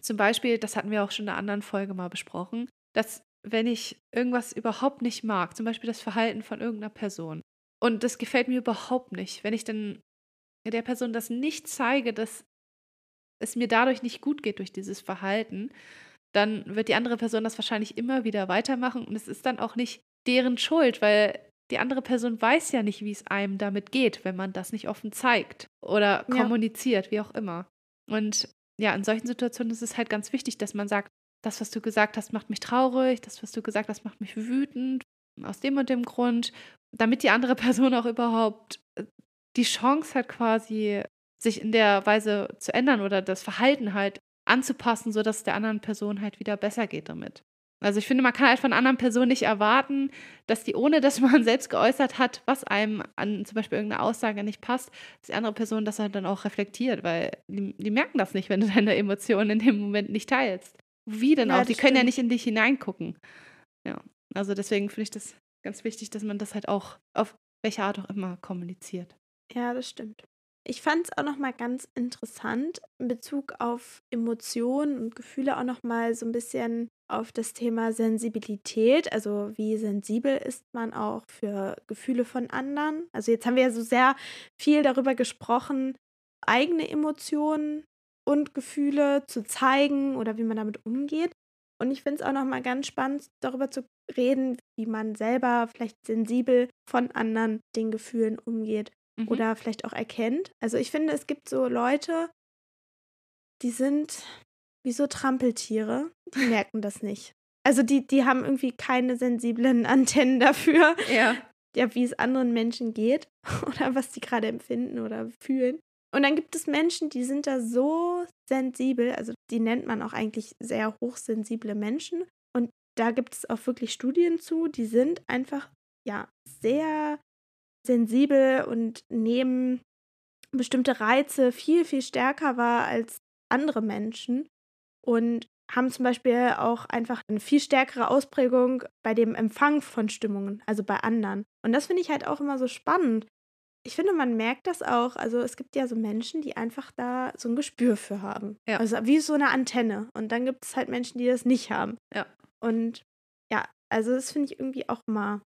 zum Beispiel, das hatten wir auch schon in einer anderen Folge mal besprochen, dass wenn ich irgendwas überhaupt nicht mag, zum Beispiel das Verhalten von irgendeiner Person, und das gefällt mir überhaupt nicht, wenn ich dann der Person das nicht zeige, dass es mir dadurch nicht gut geht durch dieses Verhalten, dann wird die andere Person das wahrscheinlich immer wieder weitermachen und es ist dann auch nicht deren Schuld, weil die andere Person weiß ja nicht, wie es einem damit geht, wenn man das nicht offen zeigt oder kommuniziert, ja. wie auch immer. Und ja, in solchen Situationen ist es halt ganz wichtig, dass man sagt, das, was du gesagt hast, macht mich traurig, das, was du gesagt hast, macht mich wütend, aus dem und dem Grund, damit die andere Person auch überhaupt die Chance hat, quasi sich in der Weise zu ändern oder das Verhalten halt anzupassen, sodass es der anderen Person halt wieder besser geht damit. Also ich finde, man kann halt von anderen Personen nicht erwarten, dass die, ohne dass man selbst geäußert hat, was einem an zum Beispiel irgendeine Aussage nicht passt, dass die andere Person das halt dann auch reflektiert, weil die, die merken das nicht, wenn du deine Emotionen in dem Moment nicht teilst. Wie denn ja, auch? Die können ja nicht in dich hineingucken. Ja, also deswegen finde ich das ganz wichtig, dass man das halt auch auf welche Art auch immer kommuniziert. Ja, das stimmt. Ich fand es auch noch mal ganz interessant in Bezug auf Emotionen und Gefühle auch noch mal so ein bisschen auf das Thema Sensibilität, also wie sensibel ist man auch für Gefühle von anderen. Also jetzt haben wir ja so sehr viel darüber gesprochen, eigene Emotionen und Gefühle zu zeigen oder wie man damit umgeht. Und ich finde es auch noch mal ganz spannend, darüber zu reden, wie man selber vielleicht sensibel von anderen den Gefühlen umgeht mhm. oder vielleicht auch erkennt. Also ich finde, es gibt so Leute, die sind wie so Trampeltiere, die merken das nicht. Also die, die haben irgendwie keine sensiblen Antennen dafür, ja. ja wie es anderen Menschen geht oder was sie gerade empfinden oder fühlen. Und dann gibt es Menschen, die sind da so sensibel, also die nennt man auch eigentlich sehr hochsensible Menschen. Und da gibt es auch wirklich Studien zu, die sind einfach ja sehr sensibel und nehmen bestimmte Reize viel, viel stärker wahr als andere Menschen und haben zum Beispiel auch einfach eine viel stärkere Ausprägung bei dem Empfang von Stimmungen, also bei anderen. Und das finde ich halt auch immer so spannend. Ich finde, man merkt das auch. Also es gibt ja so Menschen, die einfach da so ein Gespür für haben. Ja. Also wie so eine Antenne. Und dann gibt es halt Menschen, die das nicht haben. Ja. Und ja, also das finde ich irgendwie auch mal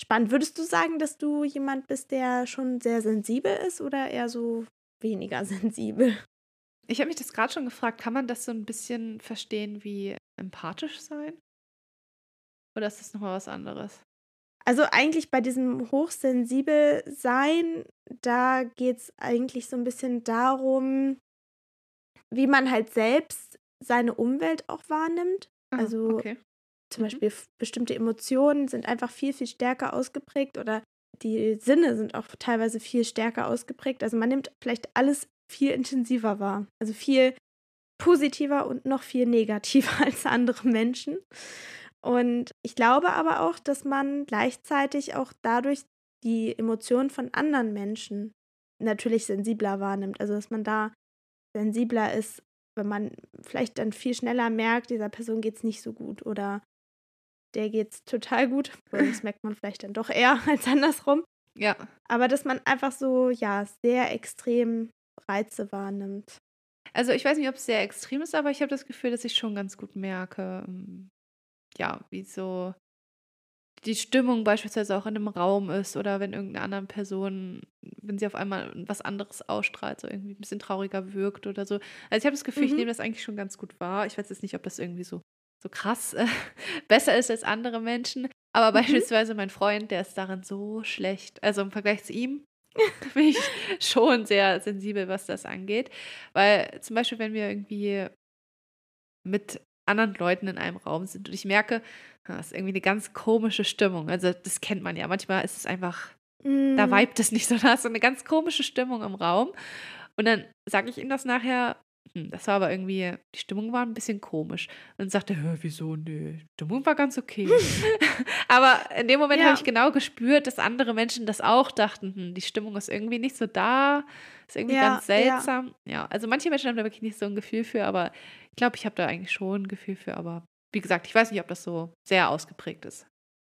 Spannend. Würdest du sagen, dass du jemand bist, der schon sehr sensibel ist oder eher so weniger sensibel? Ich habe mich das gerade schon gefragt, kann man das so ein bisschen verstehen wie empathisch sein? Oder ist das nochmal was anderes? Also eigentlich bei diesem hochsensibel sein, da geht es eigentlich so ein bisschen darum, wie man halt selbst seine Umwelt auch wahrnimmt. Ah, also okay. Zum mhm. Beispiel bestimmte Emotionen sind einfach viel, viel stärker ausgeprägt oder die Sinne sind auch teilweise viel stärker ausgeprägt. Also man nimmt vielleicht alles viel intensiver wahr. Also viel positiver und noch viel negativer als andere Menschen. Und ich glaube aber auch, dass man gleichzeitig auch dadurch die Emotionen von anderen Menschen natürlich sensibler wahrnimmt. Also dass man da sensibler ist, wenn man vielleicht dann viel schneller merkt, dieser Person geht es nicht so gut oder der geht's total gut. Das merkt man vielleicht dann doch eher als andersrum. Ja. Aber dass man einfach so, ja, sehr extrem Reize wahrnimmt. Also ich weiß nicht, ob es sehr extrem ist, aber ich habe das Gefühl, dass ich schon ganz gut merke, ähm, ja, wie so die Stimmung beispielsweise auch in einem Raum ist oder wenn irgendeine andere Person, wenn sie auf einmal was anderes ausstrahlt, so irgendwie ein bisschen trauriger wirkt oder so. Also ich habe das Gefühl, mhm. ich nehme das eigentlich schon ganz gut wahr. Ich weiß jetzt nicht, ob das irgendwie so so krass äh, besser ist als andere Menschen. Aber mhm. beispielsweise mein Freund, der ist darin so schlecht. Also im Vergleich zu ihm bin ich schon sehr sensibel, was das angeht. Weil zum Beispiel, wenn wir irgendwie mit anderen Leuten in einem Raum sind und ich merke, das ist irgendwie eine ganz komische Stimmung. Also das kennt man ja. Manchmal ist es einfach, mm. da vibet es nicht so. Da ist so eine ganz komische Stimmung im Raum. Und dann sage ich ihm das nachher das war aber irgendwie, die Stimmung war ein bisschen komisch. Und dann sagte er, wieso? Nö, die Stimmung war ganz okay. aber in dem Moment ja. habe ich genau gespürt, dass andere Menschen das auch dachten, hm, die Stimmung ist irgendwie nicht so da, ist irgendwie ja, ganz seltsam. Ja. ja, also manche Menschen haben da wirklich nicht so ein Gefühl für, aber ich glaube, ich habe da eigentlich schon ein Gefühl für. Aber wie gesagt, ich weiß nicht, ob das so sehr ausgeprägt ist.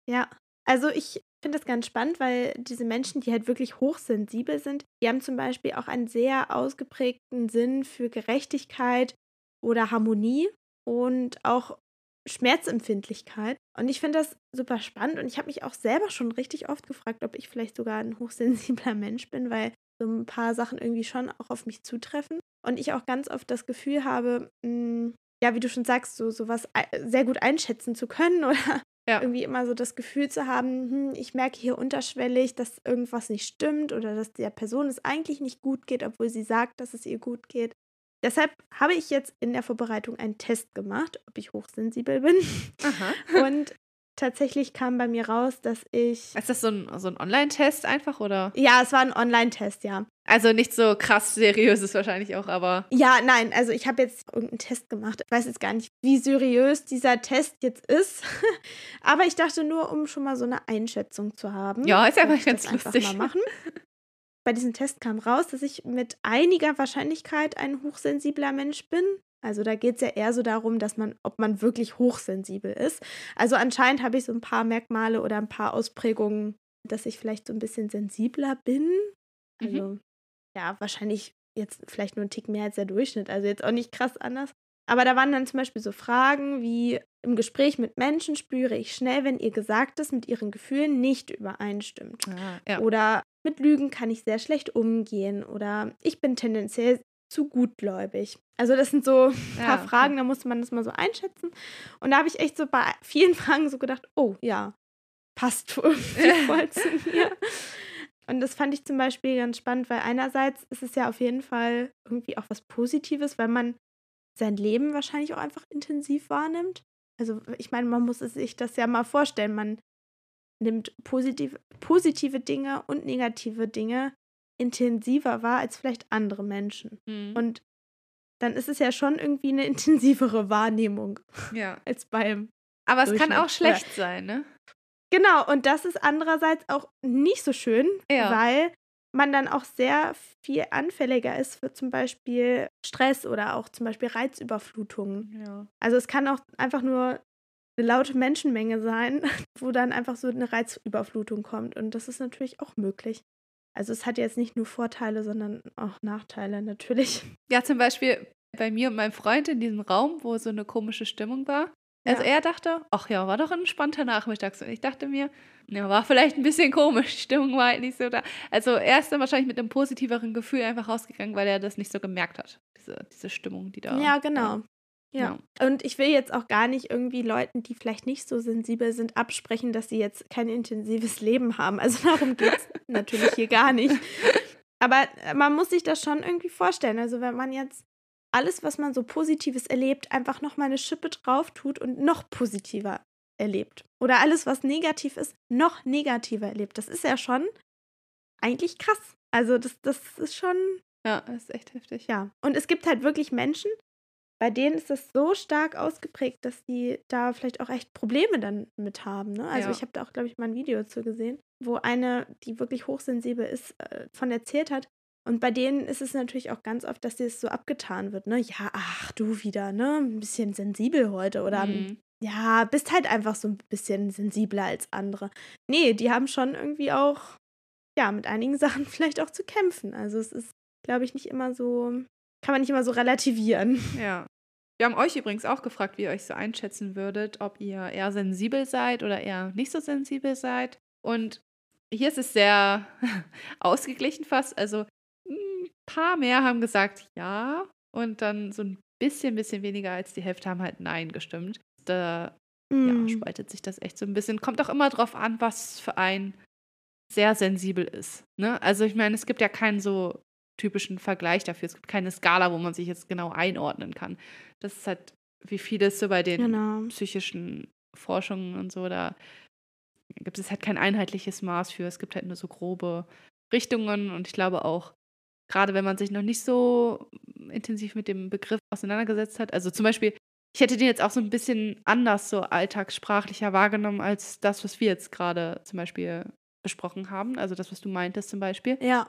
Ja, also ich finde das ganz spannend, weil diese Menschen, die halt wirklich hochsensibel sind, die haben zum Beispiel auch einen sehr ausgeprägten Sinn für Gerechtigkeit oder Harmonie und auch Schmerzempfindlichkeit. Und ich finde das super spannend und ich habe mich auch selber schon richtig oft gefragt, ob ich vielleicht sogar ein hochsensibler Mensch bin, weil so ein paar Sachen irgendwie schon auch auf mich zutreffen. Und ich auch ganz oft das Gefühl habe, mh, hm, ja, wie du schon sagst, so sowas sehr gut einschätzen zu können oder Ja. Irgendwie immer so das Gefühl zu haben, hm, ich merke hier unterschwellig, dass irgendwas nicht stimmt oder dass der Person es eigentlich nicht gut geht, obwohl sie sagt, dass es ihr gut geht. Deshalb habe ich jetzt in der Vorbereitung einen Test gemacht, ob ich hochsensibel bin. Aha. Und tatsächlich kam bei mir raus, dass ich. Ist das so ein, so ein Online-Test einfach, oder? Ja, es war ein Online-Test, ja. Also nicht so krass seriös ist wahrscheinlich auch, aber. Ja, nein, also ich habe jetzt irgendeinen Test gemacht. Ich weiß jetzt gar nicht, wie seriös dieser Test jetzt ist. aber ich dachte nur, um schon mal so eine Einschätzung zu haben. Ja, ist ja mal ganz lustig. Mal machen. Bei diesem Test kam raus, dass ich mit einiger Wahrscheinlichkeit ein hochsensibler Mensch bin. Also da geht es ja eher so darum, dass man, ob man wirklich hochsensibel ist. Also anscheinend habe ich so ein paar Merkmale oder ein paar Ausprägungen, dass ich vielleicht so ein bisschen sensibler bin. Also mhm. ja, wahrscheinlich jetzt vielleicht nur ein Tick mehr als der Durchschnitt. Also jetzt auch nicht krass anders. Aber da waren dann zum Beispiel so Fragen wie, im Gespräch mit Menschen spüre ich schnell, wenn ihr Gesagtes mit ihren Gefühlen nicht übereinstimmt. Ah, ja. Oder mit Lügen kann ich sehr schlecht umgehen. Oder ich bin tendenziell zu gutgläubig? Also das sind so ein paar ja, okay. Fragen, da musste man das mal so einschätzen. Und da habe ich echt so bei vielen Fragen so gedacht, oh ja, passt voll zu mir. Und das fand ich zum Beispiel ganz spannend, weil einerseits ist es ja auf jeden Fall irgendwie auch was Positives, weil man sein Leben wahrscheinlich auch einfach intensiv wahrnimmt. Also ich meine, man muss sich das ja mal vorstellen. Man nimmt positive, positive Dinge und negative Dinge intensiver war als vielleicht andere Menschen. Mhm. Und dann ist es ja schon irgendwie eine intensivere Wahrnehmung ja. als beim. Aber es kann auch schlecht ja. sein, ne? Genau, und das ist andererseits auch nicht so schön, ja. weil man dann auch sehr viel anfälliger ist für zum Beispiel Stress oder auch zum Beispiel Reizüberflutungen. Ja. Also es kann auch einfach nur eine laute Menschenmenge sein, wo dann einfach so eine Reizüberflutung kommt. Und das ist natürlich auch möglich. Also es hat jetzt nicht nur Vorteile, sondern auch Nachteile natürlich. Ja, zum Beispiel bei mir und meinem Freund in diesem Raum, wo so eine komische Stimmung war. Also ja. er dachte, ach ja, war doch ein entspannter Nachmittag. Und ich dachte mir, ja, war vielleicht ein bisschen komisch, die Stimmung war halt nicht so da. Also er ist dann wahrscheinlich mit einem positiveren Gefühl einfach rausgegangen, weil er das nicht so gemerkt hat, diese, diese Stimmung, die da Ja, genau. War. Ja. ja. Und ich will jetzt auch gar nicht irgendwie Leuten, die vielleicht nicht so sensibel sind, absprechen, dass sie jetzt kein intensives Leben haben. Also darum geht es natürlich hier gar nicht. Aber äh, man muss sich das schon irgendwie vorstellen. Also wenn man jetzt alles, was man so Positives erlebt, einfach nochmal eine Schippe drauf tut und noch positiver erlebt. Oder alles, was negativ ist, noch negativer erlebt. Das ist ja schon eigentlich krass. Also das, das ist schon. Ja, das ist echt heftig. Ja. Und es gibt halt wirklich Menschen, bei denen ist das so stark ausgeprägt, dass die da vielleicht auch echt Probleme dann mit haben. Ne? Also ja. ich habe da auch, glaube ich, mal ein Video zu gesehen, wo eine, die wirklich hochsensibel ist, äh, von erzählt hat. Und bei denen ist es natürlich auch ganz oft, dass dir es so abgetan wird, ne? Ja, ach, du wieder, ne? Ein bisschen sensibel heute oder mhm. ja, bist halt einfach so ein bisschen sensibler als andere. Nee, die haben schon irgendwie auch, ja, mit einigen Sachen vielleicht auch zu kämpfen. Also es ist, glaube ich, nicht immer so kann man nicht immer so relativieren. Ja. Wir haben euch übrigens auch gefragt, wie ihr euch so einschätzen würdet, ob ihr eher sensibel seid oder eher nicht so sensibel seid. Und hier ist es sehr ausgeglichen fast. Also ein paar mehr haben gesagt ja und dann so ein bisschen, bisschen weniger als die Hälfte haben halt nein gestimmt. Da mm. ja, spaltet sich das echt so ein bisschen. Kommt auch immer drauf an, was für ein sehr sensibel ist. Ne? Also ich meine, es gibt ja keinen so typischen Vergleich dafür. Es gibt keine Skala, wo man sich jetzt genau einordnen kann. Das ist halt, wie vieles so bei den genau. psychischen Forschungen und so, da gibt es halt kein einheitliches Maß für. Es gibt halt nur so grobe Richtungen und ich glaube auch, gerade wenn man sich noch nicht so intensiv mit dem Begriff auseinandergesetzt hat, also zum Beispiel, ich hätte den jetzt auch so ein bisschen anders, so alltagssprachlicher wahrgenommen, als das, was wir jetzt gerade zum Beispiel besprochen haben. Also das, was du meintest zum Beispiel. Ja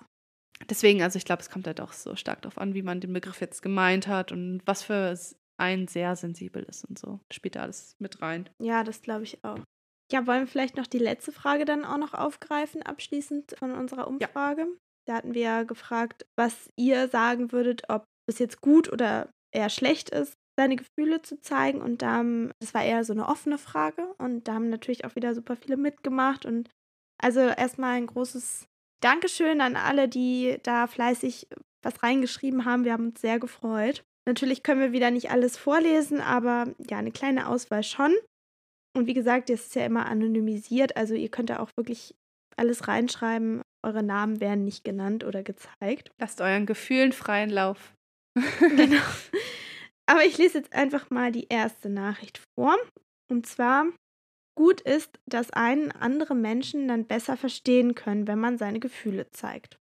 deswegen, also ich glaube, es kommt halt auch so stark darauf an, wie man den Begriff jetzt gemeint hat und was für ein sehr sensibel ist und so. Spielt da alles mit rein. Ja, das glaube ich auch. Ja, wollen wir vielleicht noch die letzte Frage dann auch noch aufgreifen, abschließend von unserer Umfrage? Ja. Da hatten wir ja gefragt, was ihr sagen würdet, ob es jetzt gut oder eher schlecht ist, seine Gefühle zu zeigen. Und da, das war eher so eine offene Frage. Und da haben natürlich auch wieder super viele mitgemacht. Und also erstmal ein großes Dankeschön an alle, die da fleißig was reingeschrieben haben. Wir haben uns sehr gefreut. Natürlich können wir wieder nicht alles vorlesen, aber ja, eine kleine Auswahl schon. Und wie gesagt, das ist ja immer anonymisiert, also ihr könnt da auch wirklich alles reinschreiben. Eure Namen werden nicht genannt oder gezeigt. Lasst euren Gefühlen freien Lauf. genau. Aber ich lese jetzt einfach mal die erste Nachricht vor. Und zwar, gut ist, dass einen andere Menschen dann besser verstehen können, wenn man seine Gefühle zeigt.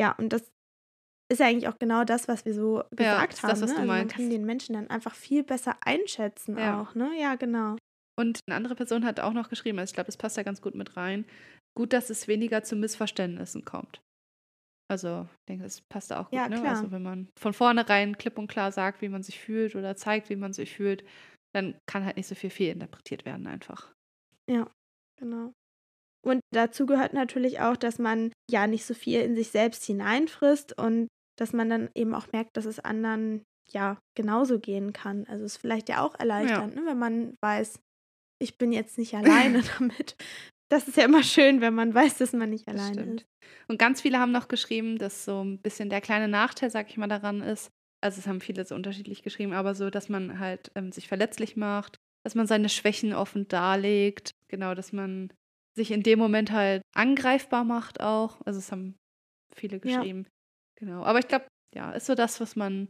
Ja, und das ist ja eigentlich auch genau das, was wir so gesagt ja, haben. Das, was ne? du also man kann den Menschen dann einfach viel besser einschätzen ja. auch, ne? Ja, genau. Und eine andere Person hat auch noch geschrieben, also ich glaube, das passt da ganz gut mit rein. Gut, dass es weniger zu Missverständnissen kommt. Also, ich denke, das passt da auch gut, ja, ne? Also, wenn man von vornherein klipp und klar sagt, wie man sich fühlt oder zeigt, wie man sich fühlt, dann kann halt nicht so viel fehlinterpretiert werden einfach. Ja, genau. Und dazu gehört natürlich auch, dass man ja nicht so viel in sich selbst hineinfrisst und dass man dann eben auch merkt, dass es anderen ja genauso gehen kann. Also es ist vielleicht ja auch erleichternd, ja. Ne, wenn man weiß, ich bin jetzt nicht alleine damit. Das ist ja immer schön, wenn man weiß, dass man nicht alleine ist. Und ganz viele haben noch geschrieben, dass so ein bisschen der kleine Nachteil, sag ich mal, daran ist, also es haben viele so unterschiedlich geschrieben, aber so, dass man halt ähm, sich verletzlich macht, dass man seine Schwächen offen darlegt, genau, dass man sich in dem Moment halt angreifbar macht auch. Also es haben viele geschrieben. Ja. Genau. Aber ich glaube, ja, ist so das, was man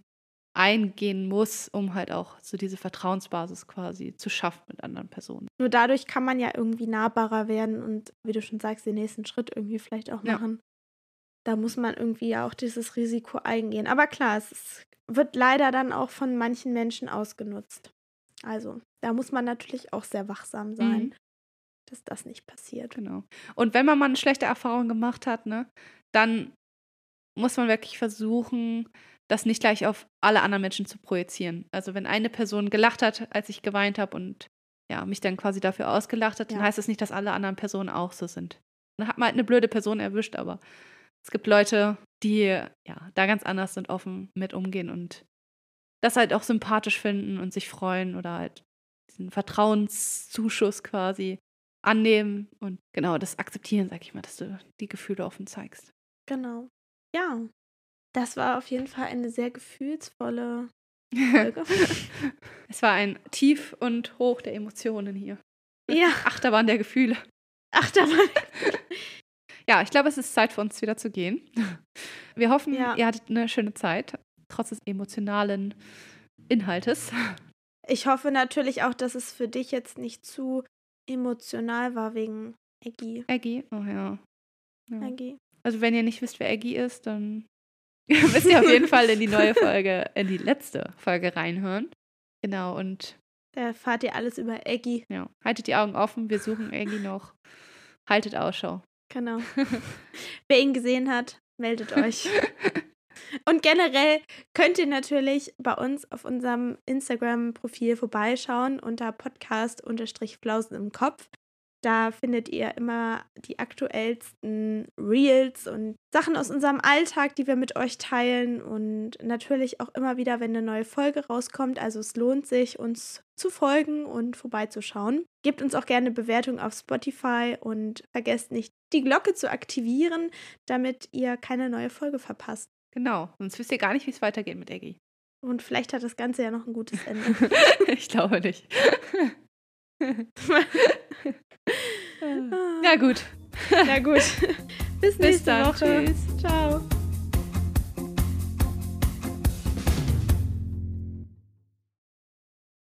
eingehen muss, um halt auch so diese Vertrauensbasis quasi zu schaffen mit anderen Personen. Nur dadurch kann man ja irgendwie nahbarer werden und, wie du schon sagst, den nächsten Schritt irgendwie vielleicht auch machen. Ja. Da muss man irgendwie ja auch dieses Risiko eingehen. Aber klar, es ist, wird leider dann auch von manchen Menschen ausgenutzt. Also, da muss man natürlich auch sehr wachsam sein. Mhm dass das nicht passiert. Genau. Und wenn man mal eine schlechte Erfahrung gemacht hat, ne, dann muss man wirklich versuchen, das nicht gleich auf alle anderen Menschen zu projizieren. Also wenn eine Person gelacht hat, als ich geweint habe und ja, mich dann quasi dafür ausgelacht hat, dann heißt das nicht, dass alle anderen Personen auch so sind. Dann hat man halt eine blöde Person erwischt, aber es gibt Leute, die ja da ganz anders und offen mit umgehen und das halt auch sympathisch finden und sich freuen oder halt diesen Vertrauenszuschuss quasi annehmen und genau das akzeptieren, sag ich mal, dass du die Gefühle offen zeigst. Genau. Ja, das war auf jeden Fall eine sehr gefühlsvolle Folge. es war ein Tief und Hoch der Emotionen hier. Ja. Achterbahn der Gefühle. Achterbahn. Ja, ich glaube, es ist Zeit für uns wieder zu gehen. Wir hoffen, ja. ihr hattet eine schöne Zeit, trotz des emotionalen Inhaltes. Ich hoffe natürlich auch, dass es für dich jetzt nicht zu emotional war wegen Eggy. Eggy, oh ja. ja. Eggy. Also wenn ihr nicht wisst, wer Eggy ist, dann müsst ihr auf jeden Fall in die neue Folge, in die letzte Folge reinhören. Genau, und da erfahrt ihr alles über Eggy. Ja, haltet die Augen offen, wir suchen Eggy noch. Haltet Ausschau. Genau. wer ihn gesehen hat, meldet euch. Und generell könnt ihr natürlich bei uns auf unserem Instagram-Profil vorbeischauen unter Podcast-Flausen im Kopf. Da findet ihr immer die aktuellsten Reels und Sachen aus unserem Alltag, die wir mit euch teilen. Und natürlich auch immer wieder, wenn eine neue Folge rauskommt. Also es lohnt sich, uns zu folgen und vorbeizuschauen. Gebt uns auch gerne Bewertung auf Spotify und vergesst nicht, die Glocke zu aktivieren, damit ihr keine neue Folge verpasst. Genau, sonst wisst ihr gar nicht, wie es weitergeht mit Eggy. Und vielleicht hat das Ganze ja noch ein gutes Ende. ich glaube nicht. ja, gut. Ja, gut. Bis nächste Bis dann. Woche. Tschüss. Ciao.